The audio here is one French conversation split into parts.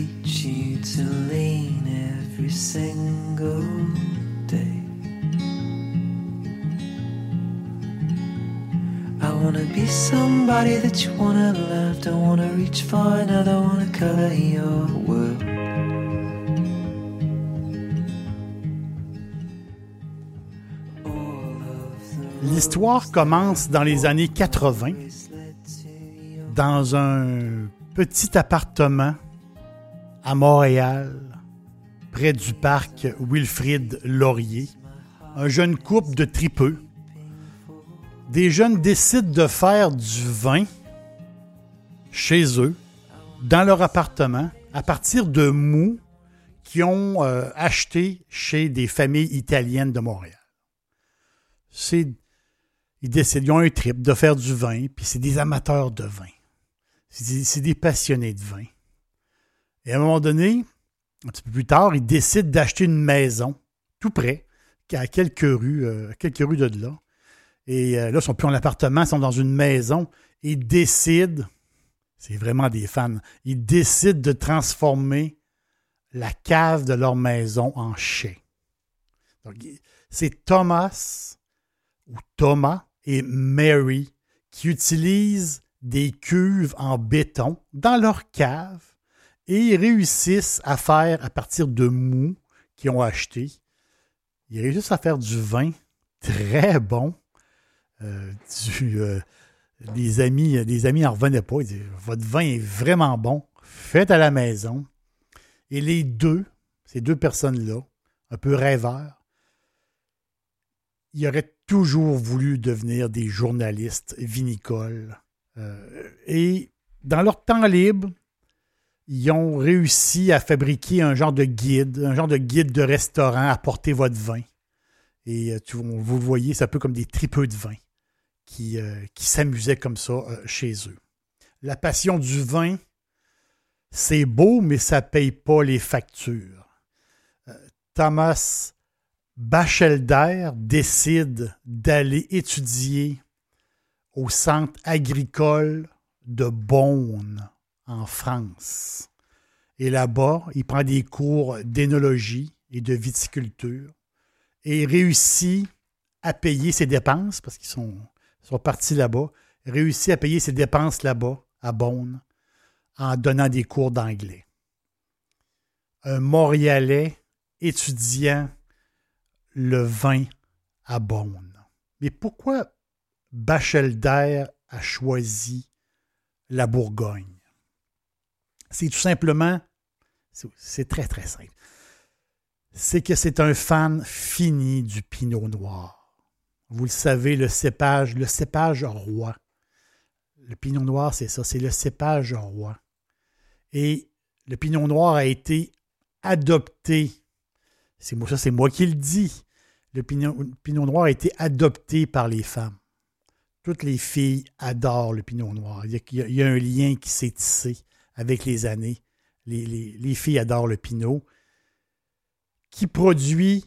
To reach you to lean every single day. I wanna be somebody that you wanna love. Don't wanna reach for another, wanna color your world. L'histoire commence dans les années 80 dans un petit appartement à Montréal, près du parc Wilfrid Laurier. Un jeune couple de tripeux. Des jeunes décident de faire du vin chez eux, dans leur appartement, à partir de mous qu'ils ont euh, acheté chez des familles italiennes de Montréal. Ils décident, ils ont un trip de faire du vin, puis c'est des amateurs de vin. C'est des, passionnés de vin. Et à un moment donné, un petit peu plus tard, ils décident d'acheter une maison, tout près, à quelques rues, euh, quelques de là. Et euh, là, ils sont plus en appartement, ils sont dans une maison. Ils décident, c'est vraiment des fans, ils décident de transformer la cave de leur maison en chai. c'est Thomas ou Thomas et Mary qui utilisent des cuves en béton dans leur cave et ils réussissent à faire, à partir de mous qu'ils ont acheté, ils réussissent à faire du vin très bon. Euh, euh, des amis, des amis n'en revenaient pas. Ils disaient Votre vin est vraiment bon, faites à la maison. Et les deux, ces deux personnes-là, un peu rêveurs, ils auraient toujours voulu devenir des journalistes vinicoles. Euh, et dans leur temps libre, ils ont réussi à fabriquer un genre de guide, un genre de guide de restaurant à porter votre vin. Et euh, vous voyez, c'est un peu comme des tripeux de vin qui, euh, qui s'amusaient comme ça chez eux. La passion du vin, c'est beau, mais ça ne paye pas les factures. Thomas Bachelder décide d'aller étudier au centre agricole de Beaune, en France. Et là-bas, il prend des cours d'énologie et de viticulture et réussit à payer ses dépenses, parce qu'ils sont, sont partis là-bas, réussit à payer ses dépenses là-bas, à Beaune, en donnant des cours d'anglais. Un Montréalais étudiant le vin à Beaune. Mais pourquoi Bachelder a choisi la Bourgogne? C'est tout simplement, c'est très très simple. C'est que c'est un fan fini du Pinot Noir. Vous le savez, le cépage, le cépage roi. Le Pinot Noir, c'est ça, c'est le cépage roi. Et le Pinot Noir a été adopté c'est moi, ça, c'est moi qui le dis. Le pinot, noir a été adopté par les femmes. Toutes les filles adorent le pinot noir. Il y a, un lien qui s'est tissé avec les années. Les, filles adorent le pinot, qui produit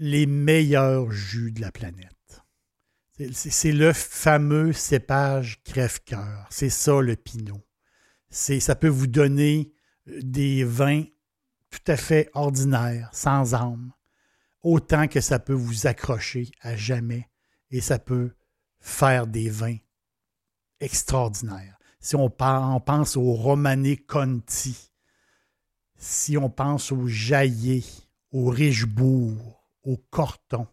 les meilleurs jus de la planète. C'est le fameux cépage crève-cœur. C'est ça le pinot. Ça peut vous donner des vins tout à fait ordinaire, sans âme, autant que ça peut vous accrocher à jamais et ça peut faire des vins extraordinaires. Si on, pense au Romané Conti, si on pense au Jaillet, au Richebourg, au Corton,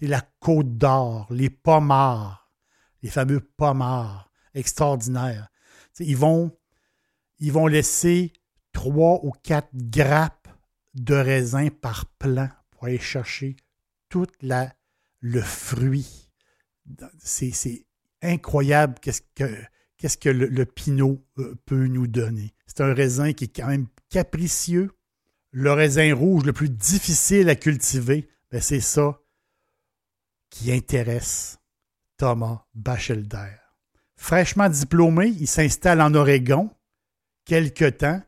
la Côte d'Or, les pommards, les fameux pommards extraordinaires. ils vont, ils vont laisser trois ou quatre grappes de raisin par plan pour aller chercher tout le fruit. C'est incroyable qu'est-ce que, qu'est-ce que le, pinot euh, peut nous donner. C'est un raisin qui est quand même capricieux. Le raisin rouge le plus difficile à cultiver, ben c'est ça qui intéresse Thomas Bachelder. Fraîchement diplômé, il s'installe en Oregon quelque temps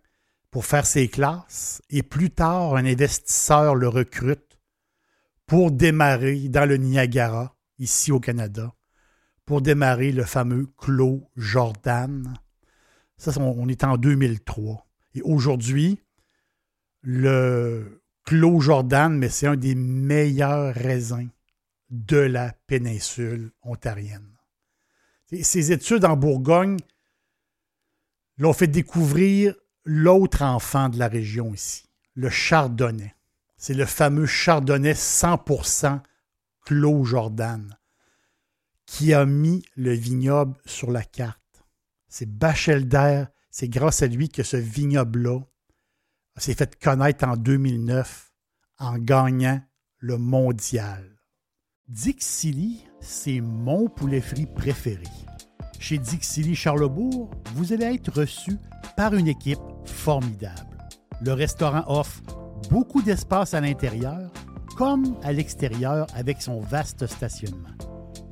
pour faire ses classes et plus tard, un investisseur le recrute pour démarrer dans le Niagara, ici au Canada, pour démarrer le fameux Clos Jordan. Ça, on est en 2003. Et aujourd'hui, le Clos Jordan, mais c'est un des meilleurs raisins de la péninsule ontarienne. Ses études en Bourgogne l'ont fait découvrir l'autre enfant de la région ici, le chardonnay. C'est le fameux chardonnay 100% Clos Jordan qui a mis le vignoble sur la carte. C'est Bachelder, c'est grâce à lui que ce vignoble-là s'est fait connaître en 2009 en gagnant le mondial. Dixili, c'est mon poulet frit préféré. Chez Dixili Charlebourg, vous allez être reçu par une équipe formidable. Le restaurant offre beaucoup d'espace à l'intérieur comme à l'extérieur avec son vaste stationnement.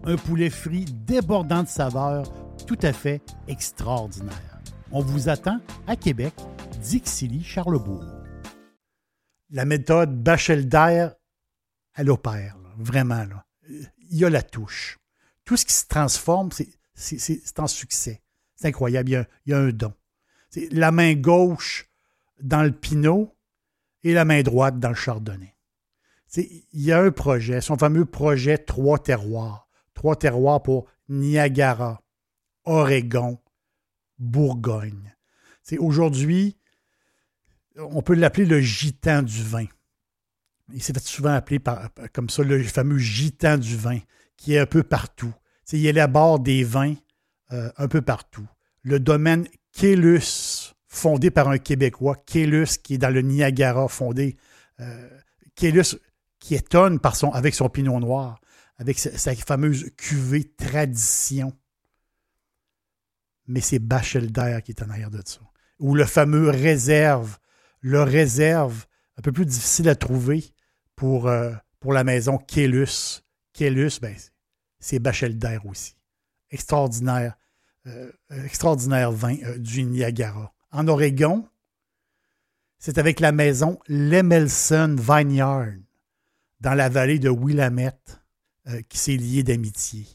Un poulet frit débordant de saveurs tout à fait extraordinaire. On vous attend à Québec, Dixilly, Charlebourg. La méthode Bachelder, elle opère, vraiment. Là. Il y a la touche. Tout ce qui se transforme, c'est en succès. C'est incroyable. Il y, a, un don. C'est la main gauche dans le pinot et la main droite dans le chardonnay. Il y a un projet, son fameux projet Trois terroirs. Trois terroirs pour Niagara, Oregon, Bourgogne. Aujourd'hui, on peut l'appeler le gitan du vin. Il s'est souvent appeler comme ça le fameux gitan du vin, qui est un peu partout. il élabore des vins euh, un peu partout. Le domaine Kélus, fondé par un Québécois, Kélus, qui est dans le Niagara, fondé. Euh, qui étonne par avec son pinot noir, avec sa, fameuse cuvée tradition. Mais c'est Bachelder qui est en arrière de ça. Ou le fameux réserve. Le réserve, un peu plus difficile à trouver pour, euh, la maison Kélus. Kélus, ben, c'est Bachelder aussi. Extraordinaire. Euh, extraordinaire vin euh, du Niagara. En Oregon, c'est avec la maison Lemelson Vineyard, dans la vallée de Willamette, euh, qui s'est lié d'amitié.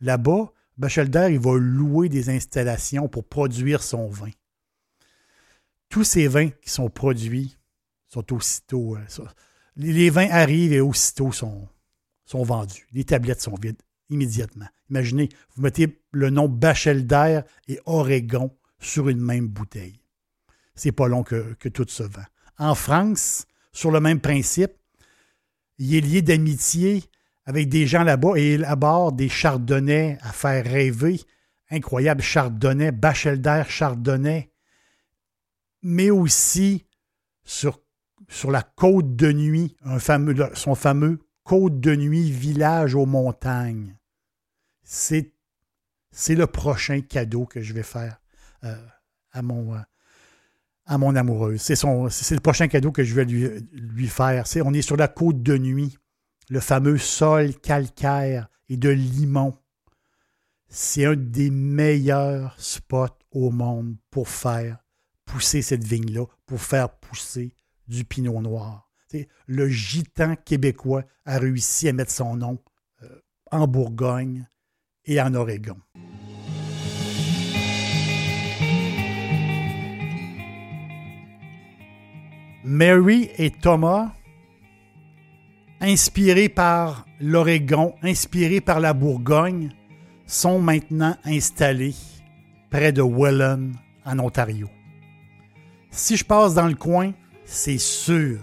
Là-bas, Bachelder il va louer des installations pour produire son vin. Tous ces vins qui sont produits sont aussitôt. les vins arrivent et aussitôt sont, sont vendus. Les tablettes sont vides immédiatement. Imaginez, vous mettez le nom Bachelder et Oregon sur une même bouteille. C'est pas long que, tout se vend. En France, sur le même principe, il est lié d'amitié avec des gens là-bas et il aborde des chardonnays à faire rêver. Incroyable chardonnay, Bachelder chardonnay, mais aussi sur, la côte de nuit, son fameux côte de nuit village aux montagnes c'est, c'est le prochain cadeau que je vais faire euh, à, mon, à mon amoureuse. C'est, c'est le prochain cadeau que je vais lui, lui faire. C'est, on est sur la côte de nuit, le fameux sol calcaire et de limon. C'est un des meilleurs spots au monde pour faire pousser cette vigne-là, pour faire pousser du pinot noir. le gitan québécois a réussi à mettre son nom euh, en Bourgogne et en Oregon. Mary et Thomas, inspirés par l'Oregon, inspirés par la Bourgogne, sont maintenant installés près de Welland, en Ontario. Si je passe dans le coin, c'est sûr,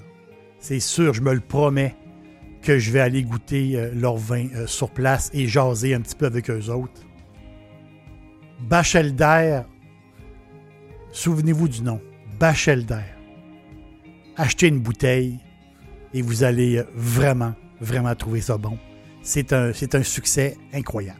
c'est sûr, je me le promets, que je vais aller goûter euh, leur vin euh, sur place et jaser un petit peu avec eux autres. Bachelder, souvenez-vous du nom, Bachelder. Achetez une bouteille et vous allez vraiment, vraiment trouver ça bon. c'est un, c'est un succès incroyable.